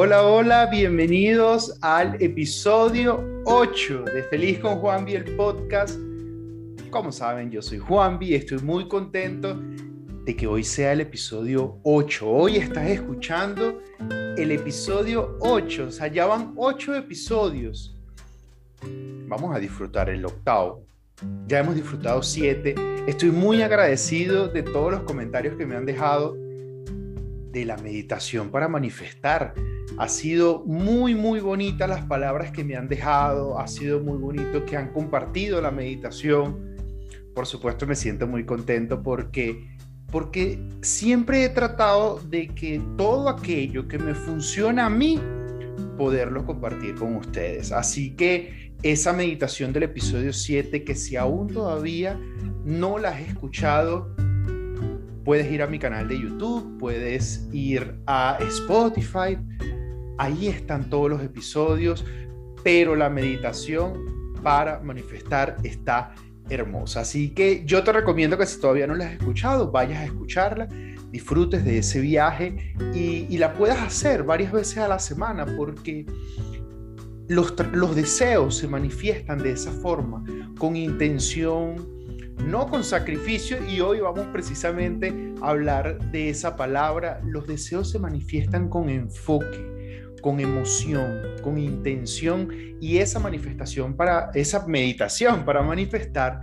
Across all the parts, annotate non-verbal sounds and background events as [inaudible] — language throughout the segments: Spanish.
Hola, hola, bienvenidos al episodio 8 de Feliz con Juanvi, el podcast. Como saben, yo soy Juanvi estoy muy contento de que hoy sea el episodio 8. Hoy estás escuchando el episodio 8, o sea, ya van 8 episodios. Vamos a disfrutar el octavo. Ya hemos disfrutado 7. Estoy muy agradecido de todos los comentarios que me han dejado de la meditación para manifestar. Ha sido muy, muy bonita las palabras que me han dejado, ha sido muy bonito que han compartido la meditación. Por supuesto me siento muy contento porque porque siempre he tratado de que todo aquello que me funciona a mí poderlo compartir con ustedes. Así que esa meditación del episodio 7 que si aún todavía no la has escuchado, puedes ir a mi canal de YouTube, puedes ir a Spotify, ahí están todos los episodios, pero la meditación para manifestar está hermosa. Así que yo te recomiendo que si todavía no la has escuchado, vayas a escucharla, disfrutes de ese viaje y, la puedas hacer varias veces a la semana porque los, los deseos se manifiestan de esa forma, con intención, no con sacrificio, y hoy vamos precisamente a hablar de esa palabra. Los deseos se manifiestan con enfoque, con emoción, con intención, y esa manifestación para, esa meditación para manifestar,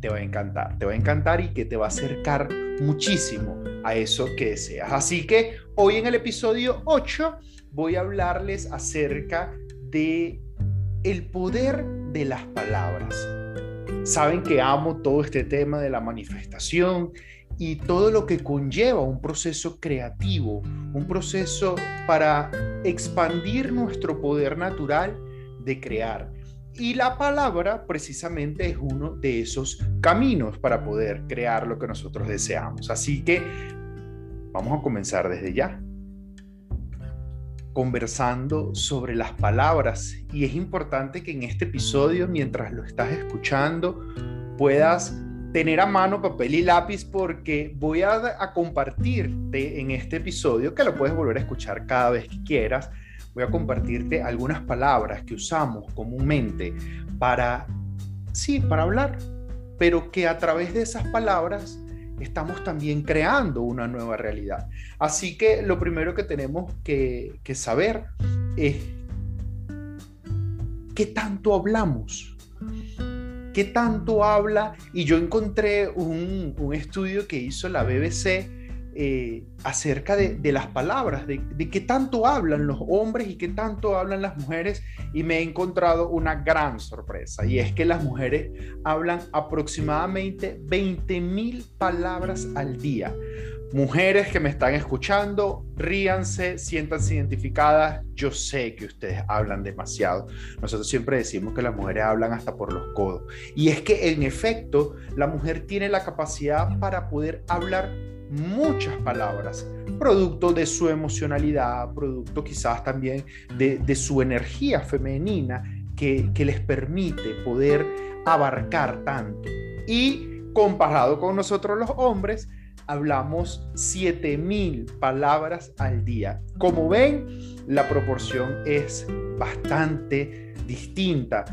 te va a encantar, te va a encantar y que te va a acercar muchísimo a eso que deseas. Así que hoy en el episodio 8 voy a hablarles acerca de el poder de las palabras saben que amo todo este tema de la manifestación y todo lo que conlleva un proceso creativo, un proceso para expandir nuestro poder natural de crear. Y la palabra precisamente es uno de esos caminos para poder crear lo que nosotros deseamos. Así que vamos a comenzar desde ya conversando sobre las palabras. Y es importante que en este episodio, mientras lo estás escuchando, puedas tener a mano papel y lápiz porque voy a, compartirte en este episodio, que lo puedes volver a escuchar cada vez que quieras, voy a compartirte algunas palabras que usamos comúnmente para, sí, para hablar, pero que a través de esas palabras estamos también creando una nueva realidad. Así que lo primero que tenemos que, saber es qué tanto hablamos. ¿Qué tanto habla? Y yo encontré un, estudio que hizo la BBC eh, acerca de, las palabras, de, qué tanto hablan los hombres y qué tanto hablan las mujeres y me he encontrado una gran sorpresa y es que las mujeres hablan aproximadamente 20 mil palabras al día. Mujeres que me están escuchando, ríanse, siéntanse identificadas. Yo sé que ustedes hablan demasiado. Nosotros siempre decimos que las mujeres hablan hasta por los codos. Y es que en efecto, la mujer tiene la capacidad para poder hablar muchas palabras, producto de su emocionalidad, producto quizás también de, su energía femenina que, les permite poder abarcar tanto. Y comparado con nosotros los hombres, hablamos 7000 palabras al día. Como ven, la proporción es bastante distinta.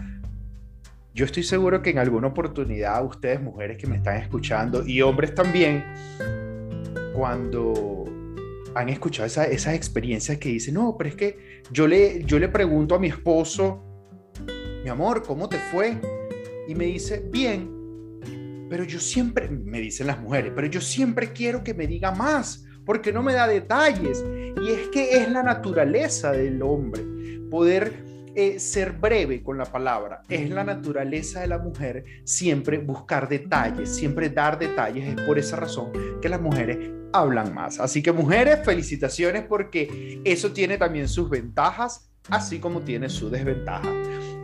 Yo estoy seguro que en alguna oportunidad ustedes, mujeres que me están escuchando y hombres también, cuando han escuchado esas experiencias que dicen, no, pero es que yo le, yo le pregunto a mi esposo, mi amor, ¿cómo te fue? Y me dice, bien, pero yo siempre, me dicen las mujeres, pero yo siempre quiero que me diga más, porque no me da detalles. Y es que es la naturaleza del hombre, poder eh, ser breve con la palabra. Es la naturaleza de la mujer siempre buscar detalles, siempre dar detalles. Es por esa razón que las mujeres hablan más. Así que mujeres, felicitaciones porque eso tiene también sus ventajas, así como tiene su desventaja.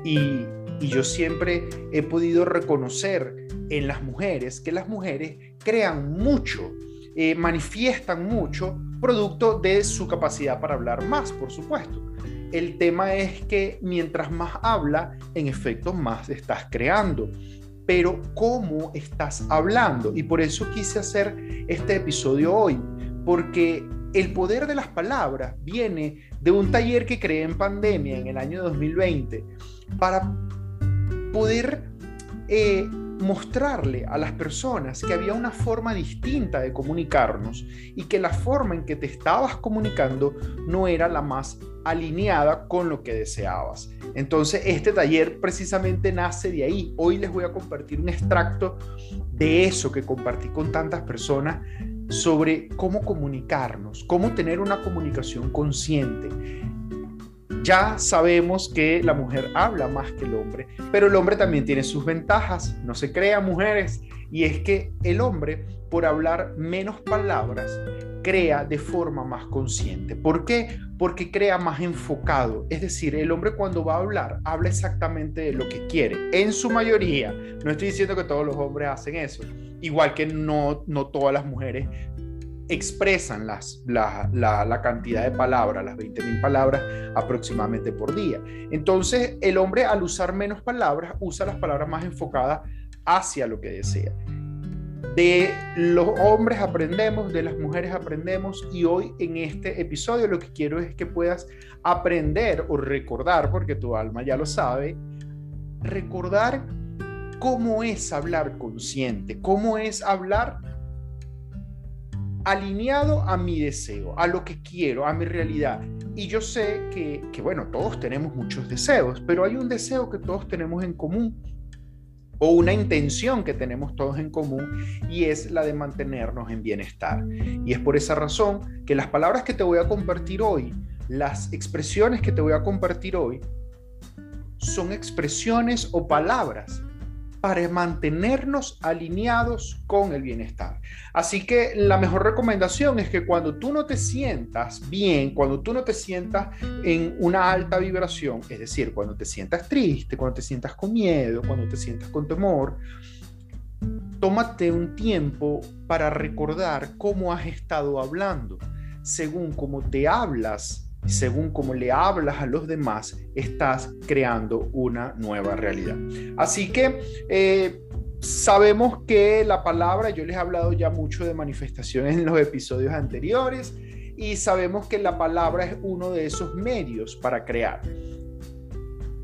Y, yo siempre he podido reconocer en las mujeres que las mujeres crean mucho, eh, manifiestan mucho, producto de su capacidad para hablar más, por supuesto. El tema es que mientras más habla, en efecto, más estás creando. Pero ¿cómo estás hablando? Y por eso quise hacer este episodio hoy, porque el poder de las palabras viene de un taller que creé en pandemia en el año 2020 para poder eh, mostrarle a las personas que había una forma distinta de comunicarnos y que la forma en que te estabas comunicando no era la más alineada con lo que deseabas. Entonces, este taller precisamente nace de ahí. Hoy les voy a compartir un extracto de eso que compartí con tantas personas sobre cómo comunicarnos, cómo tener una comunicación consciente. Ya sabemos que la mujer habla más que el hombre, pero el hombre también tiene sus ventajas, no se crean mujeres, y es que el hombre, por hablar menos palabras, crea de forma más consciente. ¿Por qué? Porque crea más enfocado. Es decir, el hombre cuando va a hablar, habla exactamente de lo que quiere. En su mayoría, no estoy diciendo que todos los hombres hacen eso, igual que no, no todas las mujeres expresan la, cantidad de palabras, las 20.000 palabras aproximadamente por día. Entonces, el hombre al usar menos palabras, usa las palabras más enfocadas hacia lo que desea. De los hombres aprendemos, de las mujeres aprendemos y hoy en este episodio lo que quiero es que puedas aprender o recordar, porque tu alma ya lo sabe, recordar cómo es hablar consciente, cómo es hablar alineado a mi deseo, a lo que quiero, a mi realidad. Y yo sé que, que, bueno, todos tenemos muchos deseos, pero hay un deseo que todos tenemos en común o una intención que tenemos todos en común y es la de mantenernos en bienestar. Y es por esa razón que las palabras que te voy a compartir hoy, las expresiones que te voy a compartir hoy, son expresiones o palabras para mantenernos alineados con el bienestar. Así que la mejor recomendación es que cuando tú no te sientas bien, cuando tú no te sientas en una alta vibración, es decir, cuando te sientas triste, cuando te sientas con miedo, cuando te sientas con temor, tómate un tiempo para recordar cómo has estado hablando. Según cómo te hablas, según cómo le hablas a los demás, estás creando una nueva realidad. Así que eh, sabemos que la palabra, yo les he hablado ya mucho de manifestaciones en los episodios anteriores, y sabemos que la palabra es uno de esos medios para crear.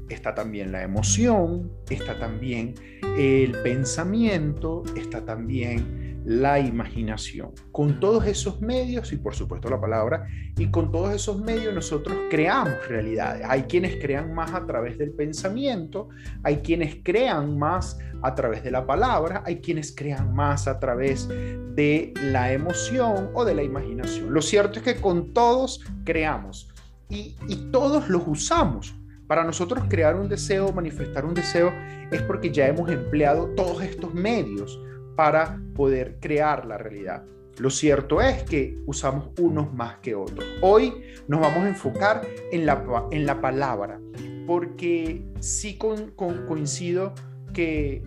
Está también la emoción, está también el pensamiento, está también la imaginación. Con todos esos medios, y por supuesto la palabra, y con todos esos medios nosotros creamos realidades. Hay quienes crean más a través del pensamiento, hay quienes crean más a través de la palabra, hay quienes crean más a través de la emoción o de la imaginación. Lo cierto es que con todos creamos y, y todos los usamos. Para nosotros crear un deseo, manifestar un deseo, es porque ya hemos empleado todos estos medios para poder crear la realidad. Lo cierto es que usamos unos más que otros. Hoy nos vamos a enfocar en la, en la palabra, porque sí coincido que,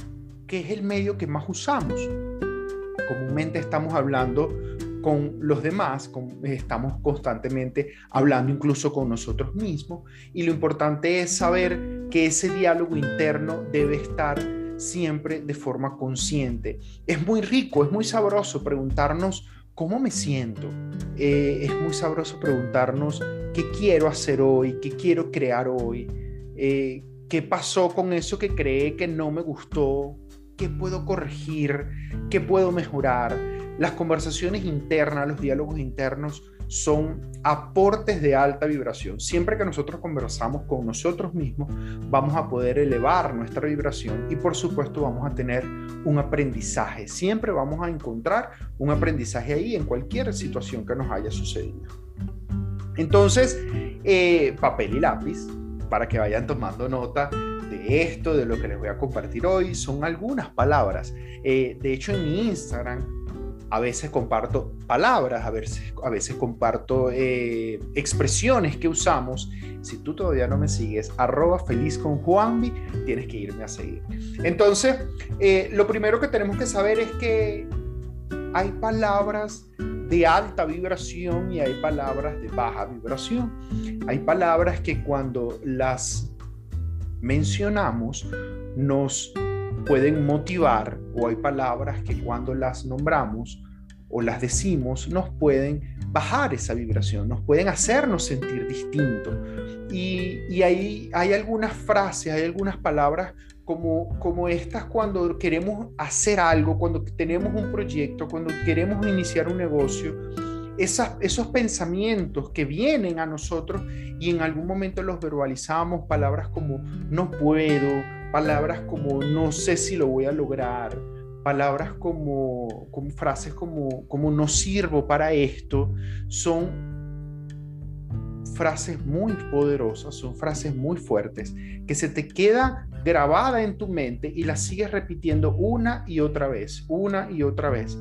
que es el medio que más usamos. Comúnmente estamos hablando con los demás, estamos constantemente hablando incluso con nosotros mismos y lo importante es saber que ese diálogo interno debe estar siempre de forma consciente. Es muy rico, es muy sabroso preguntarnos cómo me siento. Eh, es muy sabroso preguntarnos qué quiero hacer hoy, qué quiero crear hoy, eh, qué pasó con eso que creé que no me gustó, qué puedo corregir, qué puedo mejorar. Las conversaciones internas, los diálogos internos son aportes de alta vibración. Siempre que nosotros conversamos con nosotros mismos, vamos a poder elevar nuestra vibración y por supuesto vamos a tener un aprendizaje. Siempre vamos a encontrar un aprendizaje ahí en cualquier situación que nos haya sucedido. Entonces, eh, papel y lápiz, para que vayan tomando nota de esto, de lo que les voy a compartir hoy, son algunas palabras. Eh, de hecho, en mi Instagram a veces comparto palabras, a veces, comparto eh, expresiones que usamos. Si tú todavía no me sigues, arroba feliz con Juanvi, tienes que irme a seguir. Entonces, eh, lo primero que tenemos que saber es que hay palabras de alta vibración y hay palabras de baja vibración. Hay palabras que cuando las mencionamos nos pueden motivar o hay palabras que cuando las nombramos o las decimos nos pueden bajar esa vibración, nos pueden hacernos sentir distinto. Y, y hay, hay algunas frases, hay algunas palabras como, como estas cuando queremos hacer algo, cuando tenemos un proyecto, cuando queremos iniciar un negocio, esas, esos pensamientos que vienen a nosotros y en algún momento los verbalizamos, palabras como no puedo, palabras como no sé si lo voy a lograr, palabras como, frases como, como no sirvo para esto, son frases muy poderosas, son frases muy fuertes, que se te queda grabada en tu mente y las sigues repitiendo una y otra vez, una y otra vez,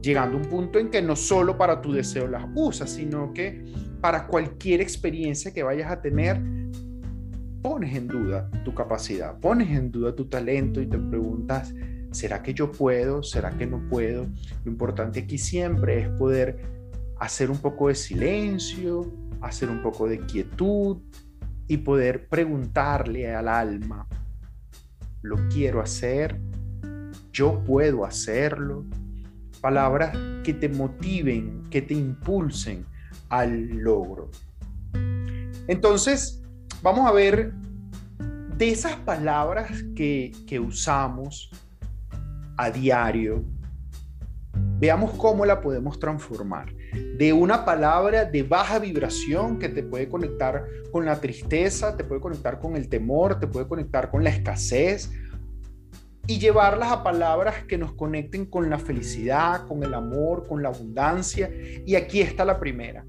llegando a un punto en que no solo para tu deseo las usas, sino que para cualquier experiencia que vayas a tener, pones en duda tu capacidad, pones en duda tu talento y te preguntas, ¿será que yo puedo? ¿Será que no puedo? Lo importante aquí siempre es poder hacer un poco de silencio, hacer un poco de quietud y poder preguntarle al alma, ¿lo quiero hacer? ¿Yo puedo hacerlo? Palabras que te motiven, que te impulsen al logro. Entonces, vamos a ver de esas palabras que, usamos a diario, veamos cómo la podemos transformar. De una palabra de baja vibración que te puede conectar con la tristeza, te puede conectar con el temor, te puede conectar con la escasez, y llevarlas a palabras que nos conecten con la felicidad, con el amor, con la abundancia. Y aquí está la primera.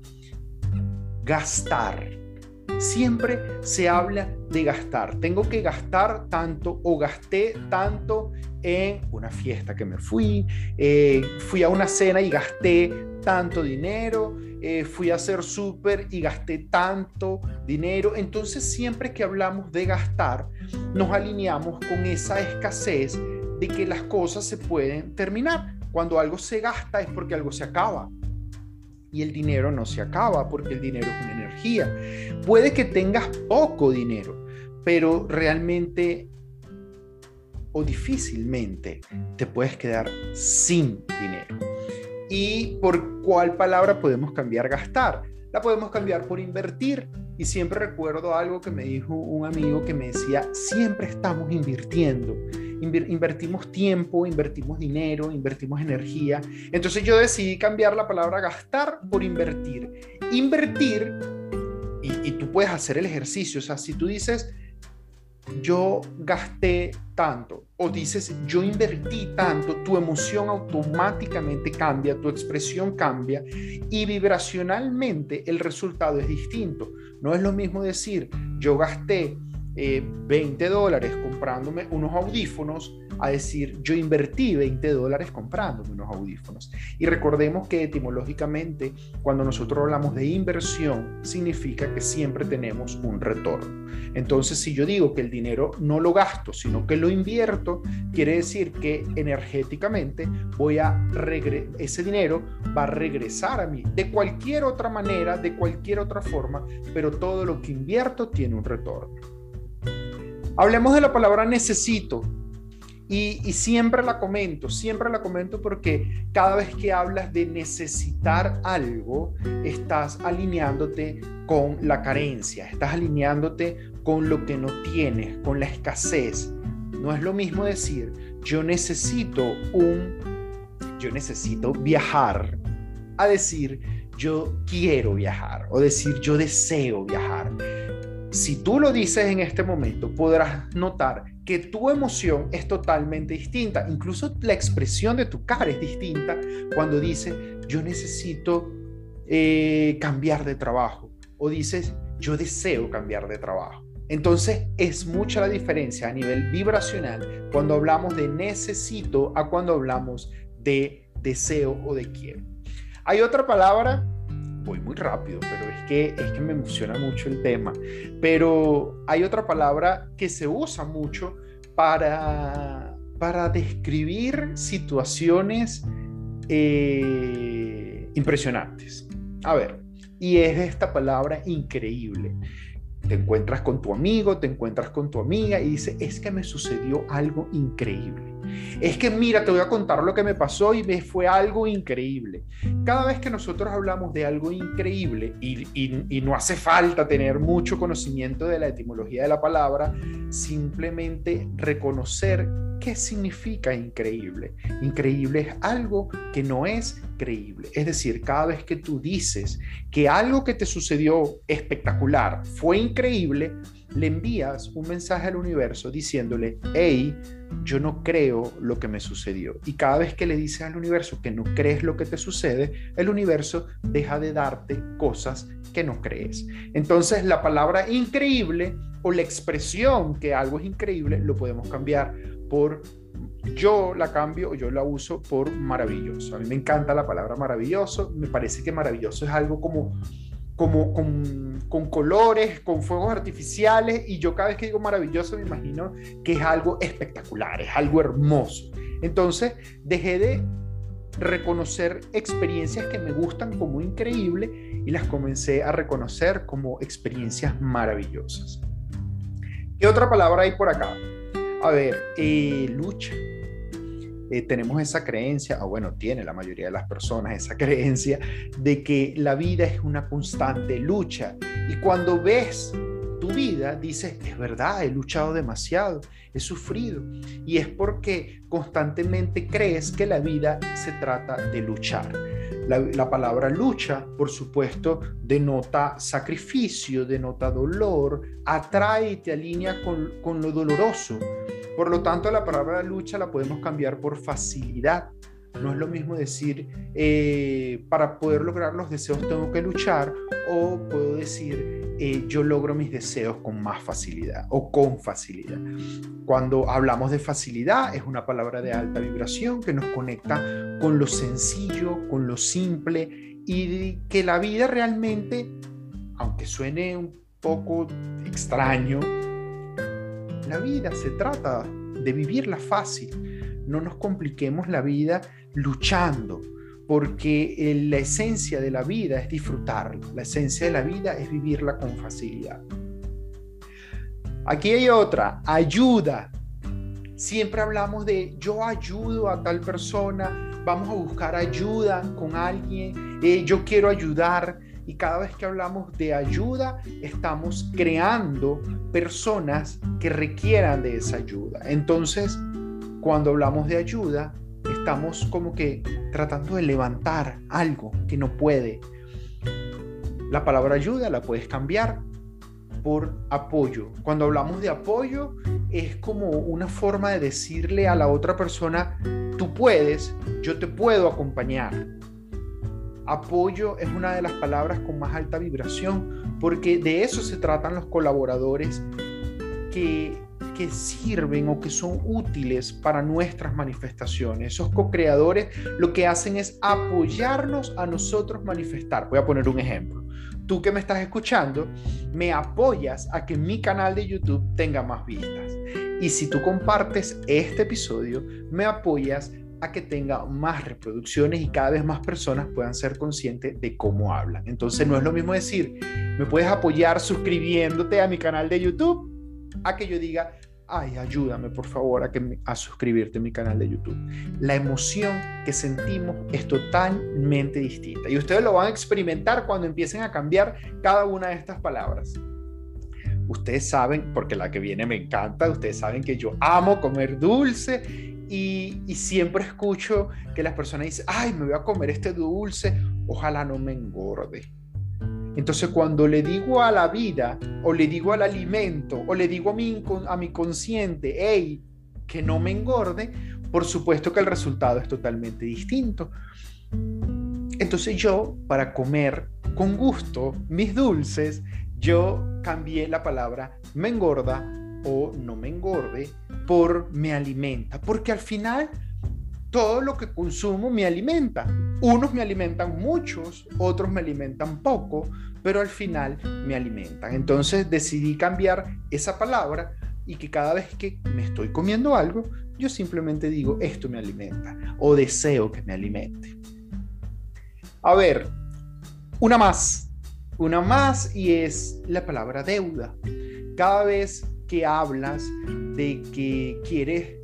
Gastar. Siempre se habla de gastar. Tengo que gastar tanto o gasté tanto en una fiesta que me fui, eh, fui a una cena y gasté tanto dinero, eh, fui a hacer súper y gasté tanto dinero. Entonces siempre que hablamos de gastar, nos alineamos con esa escasez de que las cosas se pueden terminar. Cuando algo se gasta es porque algo se acaba y el dinero no se acaba porque el dinero es una energía. Puede que tengas poco dinero, pero realmente o difícilmente te puedes quedar sin dinero. ¿Y por cuál palabra podemos cambiar gastar? La podemos cambiar por invertir. Y siempre recuerdo algo que me dijo un amigo que me decía, siempre estamos invirtiendo invertimos tiempo, invertimos dinero, invertimos energía. Entonces yo decidí cambiar la palabra gastar por invertir. Invertir, y, tú puedes hacer el ejercicio, o sea, si tú dices, yo gasté tanto o dices yo invertí tanto, tu emoción automáticamente cambia, tu expresión cambia y vibracionalmente el resultado es distinto. No es lo mismo decir yo gasté 20 eh, dólares comprándome unos audífonos a decir yo invertí 20 dólares comprándome unos audífonos. Y recordemos que etimológicamente cuando nosotros hablamos de inversión significa que siempre tenemos un retorno. Entonces si yo digo que el dinero no lo gasto, sino que lo invierto, quiere decir que energéticamente voy a ese dinero va a regresar a mí de cualquier otra manera, de cualquier otra forma, pero todo lo que invierto tiene un retorno. Hablemos de la palabra necesito. Y, siempre la comento, siempre la comento porque cada vez que hablas de necesitar algo, estás alineándote con la carencia, estás alineándote con lo que no tienes, con la escasez. No es lo mismo decir, yo necesito un, yo necesito viajar, a decir, yo quiero viajar, o decir, yo deseo viajar. Si tú lo dices en este momento, podrás notar que tu emoción es totalmente distinta. Incluso la expresión de tu cara es distinta cuando dices, yo necesito eh, cambiar de trabajo. O dices, yo deseo cambiar de trabajo. Entonces es mucha la diferencia a nivel vibracional cuando hablamos de necesito a cuando hablamos de deseo o de quiero. Hay otra palabra voy muy rápido, pero es que, es que me emociona mucho el tema. Pero hay otra palabra que se usa mucho para, para describir situaciones eh, impresionantes. A ver, y es esta palabra increíble. Te encuentras con tu amigo, te encuentras con tu amiga y dice, es que me sucedió algo increíble. Es que mira, te voy a contar lo que me pasó y me fue algo increíble. Cada vez que nosotros hablamos de algo increíble y, y no hace falta tener mucho conocimiento de la etimología de la palabra, simplemente reconocer qué significa increíble. Increíble es algo que no es creíble. Es decir, cada vez que tú dices que algo que te sucedió espectacular fue increíble, le envías un mensaje al universo diciéndole, hey, yo no creo lo que me sucedió. Y cada vez que le dices al universo que no crees lo que te sucede, el universo deja de darte cosas que no crees. Entonces la palabra increíble o la expresión que algo es increíble lo podemos cambiar por yo la cambio o yo la uso por maravilloso. A mí me encanta la palabra maravilloso. Me parece que maravilloso es algo como como con, colores, con fuegos artificiales, y yo cada vez que digo maravilloso me imagino que es algo espectacular, es algo hermoso. Entonces dejé de reconocer experiencias que me gustan como increíble y las comencé a reconocer como experiencias maravillosas. ¿Qué otra palabra hay por acá? A ver, eh, lucha. Eh, tenemos esa creencia, o bueno, tiene la mayoría de las personas esa [laughs] creencia de que la vida es una constante lucha. Y cuando ves tu vida, dices, es verdad, he luchado demasiado, he sufrido. Y es porque constantemente crees que la vida se trata de luchar. La, palabra lucha, por supuesto, denota sacrificio, denota dolor, atrae y te alinea con, con lo doloroso. Por lo tanto, la palabra lucha la podemos cambiar por facilidad. No es lo mismo decir, eh, para poder lograr los deseos tengo que luchar, o puedo decir, eh, yo logro mis deseos con más facilidad o con facilidad. Cuando hablamos de facilidad, es una palabra de alta vibración que nos conecta con lo sencillo, con lo simple y que la vida realmente, aunque suene un poco extraño, la vida se trata de vivirla fácil. No nos compliquemos la vida luchando, porque eh, la esencia de la vida es disfrutarla. La esencia de la vida es vivirla con facilidad. Aquí hay otra, ayuda. Siempre hablamos de yo ayudo a tal persona, vamos a buscar ayuda con alguien, eh, yo quiero ayudar y cada vez que hablamos de ayuda, estamos creando personas que requieran de esa ayuda. Entonces, cuando hablamos de ayuda, estamos como que tratando de levantar algo que no puede. La palabra ayuda la puedes cambiar por apoyo. Cuando hablamos de apoyo, es como una forma de decirle a la otra persona, tú puedes, yo te puedo acompañar. Apoyo es una de las palabras con más alta vibración porque de eso se tratan los colaboradores que, que sirven o que son útiles para nuestras manifestaciones. Esos co-creadores lo que hacen es apoyarnos a nosotros manifestar. Voy a poner un ejemplo. Tú que me estás escuchando, me apoyas a que mi canal de YouTube tenga más vistas. Y si tú compartes este episodio, me apoyas a que tenga más reproducciones y cada vez más personas puedan ser conscientes de cómo hablan. Entonces no es lo mismo decir, me puedes apoyar suscribiéndote a mi canal de YouTube, a que yo diga, ay, ayúdame por favor a, que a suscribirte a mi canal de YouTube. La emoción que sentimos es totalmente distinta y ustedes lo van a experimentar cuando empiecen a cambiar cada una de estas palabras. Ustedes saben, porque la que viene me encanta, ustedes saben que yo amo comer dulce y, siempre escucho que las personas dicen, ay, me voy a comer este dulce, ojalá no me engorde. Entonces cuando le digo a la vida, o le digo al alimento, o le digo a mi, a mi consciente, hey, que no me engorde, por supuesto que el resultado es totalmente distinto. Entonces yo, para comer con gusto mis dulces, yo cambié la palabra me engorda o no me engorde por me alimenta, porque al final todo lo que consumo me alimenta. Unos me alimentan muchos, otros me alimentan poco, pero al final me alimentan. Entonces decidí cambiar esa palabra y que cada vez que me estoy comiendo algo, yo simplemente digo, esto me alimenta o deseo que me alimente. A ver, una más, una más y es la palabra deuda. Cada vez que hablas de que quieres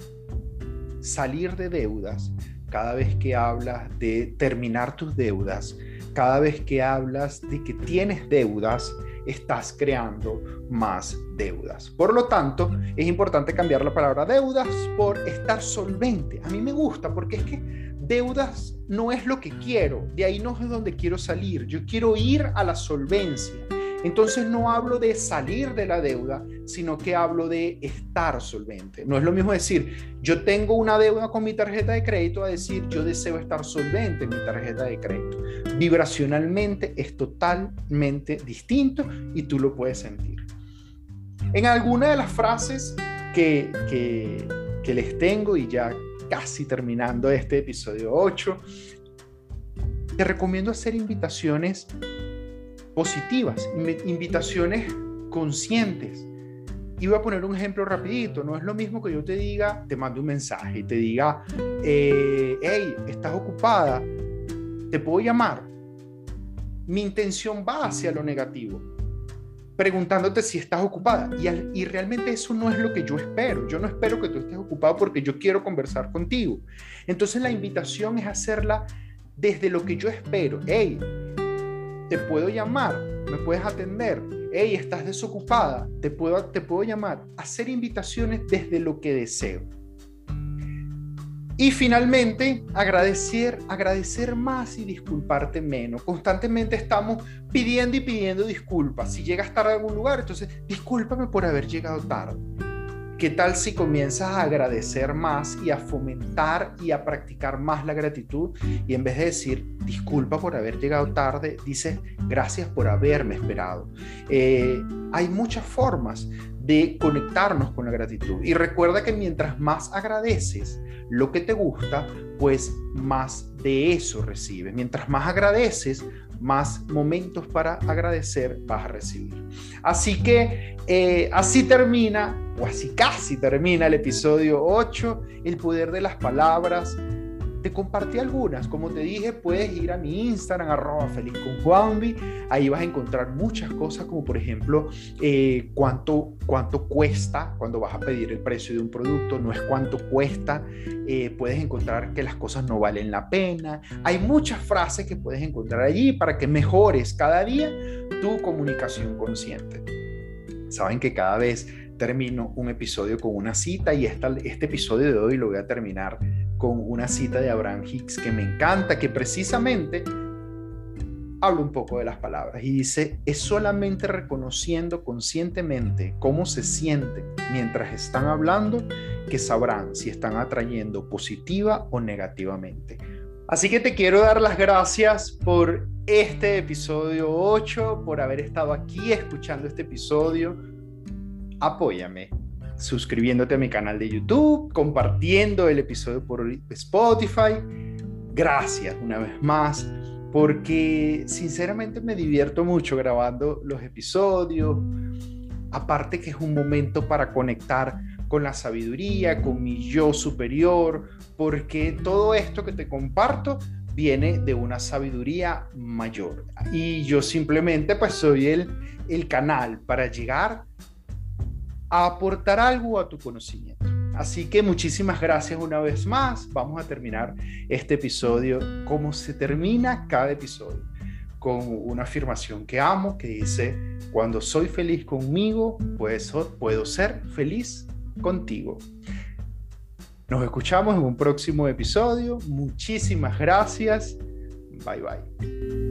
salir de deudas, cada vez que hablas de terminar tus deudas, cada vez que hablas de que tienes deudas, estás creando más deudas. Por lo tanto, es importante cambiar la palabra deudas por estar solvente. A mí me gusta porque es que deudas no es lo que quiero, de ahí no es donde quiero salir, yo quiero ir a la solvencia. Entonces no hablo de salir de la deuda, sino que hablo de estar solvente. No es lo mismo decir, yo tengo una deuda con mi tarjeta de crédito a decir, yo deseo estar solvente en mi tarjeta de crédito. Vibracionalmente es totalmente distinto y tú lo puedes sentir. En alguna de las frases que, que, les tengo y ya casi terminando este episodio 8, te recomiendo hacer invitaciones positivas, invitaciones conscientes. Y voy a poner un ejemplo rapidito. No es lo mismo que yo te diga, te mando un mensaje y te diga, eh, hey, estás ocupada, te puedo llamar. Mi intención va hacia lo negativo, preguntándote si estás ocupada. Y, y realmente eso no es lo que yo espero. Yo no espero que tú estés ocupado porque yo quiero conversar contigo. Entonces la invitación es hacerla desde lo que yo espero. Hey, te puedo llamar, me puedes atender. Hey, estás desocupada, te puedo, te puedo llamar. Hacer invitaciones desde lo que deseo. Y finalmente, agradecer, agradecer más y disculparte menos. Constantemente estamos pidiendo y pidiendo disculpas. Si llegas tarde a algún lugar, entonces discúlpame por haber llegado tarde. ¿Qué tal si comienzas a agradecer más y a fomentar y a practicar más la gratitud? Y en vez de decir disculpa por haber llegado tarde, dices gracias por haberme esperado. Eh, hay muchas formas de conectarnos con la gratitud. Y recuerda que mientras más agradeces lo que te gusta, pues más de eso recibes. Mientras más agradeces, más momentos para agradecer vas a recibir. Así que eh, así termina, o así casi termina el episodio 8, el poder de las palabras. Te compartí algunas, como te dije, puedes ir a mi Instagram, arroba feliz con Juanvi, ahí vas a encontrar muchas cosas, como por ejemplo, eh, cuánto, cuánto cuesta cuando vas a pedir el precio de un producto, no es cuánto cuesta, eh, puedes encontrar que las cosas no valen la pena, hay muchas frases que puedes encontrar allí para que mejores cada día tu comunicación consciente. Saben que cada vez termino un episodio con una cita y este episodio de hoy lo voy a terminar con una cita de Abraham Hicks que me encanta, que precisamente habla un poco de las palabras y dice, es solamente reconociendo conscientemente cómo se sienten mientras están hablando que sabrán si están atrayendo positiva o negativamente. Así que te quiero dar las gracias por este episodio 8, por haber estado aquí escuchando este episodio apóyame suscribiéndote a mi canal de YouTube, compartiendo el episodio por Spotify. Gracias una vez más, porque sinceramente me divierto mucho grabando los episodios. Aparte que es un momento para conectar con la sabiduría, con mi yo superior, porque todo esto que te comparto viene de una sabiduría mayor. Y yo simplemente pues soy el, el canal para llegar a aportar algo a tu conocimiento. Así que muchísimas gracias una vez más. Vamos a terminar este episodio como se termina cada episodio, con una afirmación que amo que dice, cuando soy feliz conmigo, pues puedo ser feliz contigo. Nos escuchamos en un próximo episodio. Muchísimas gracias. Bye bye.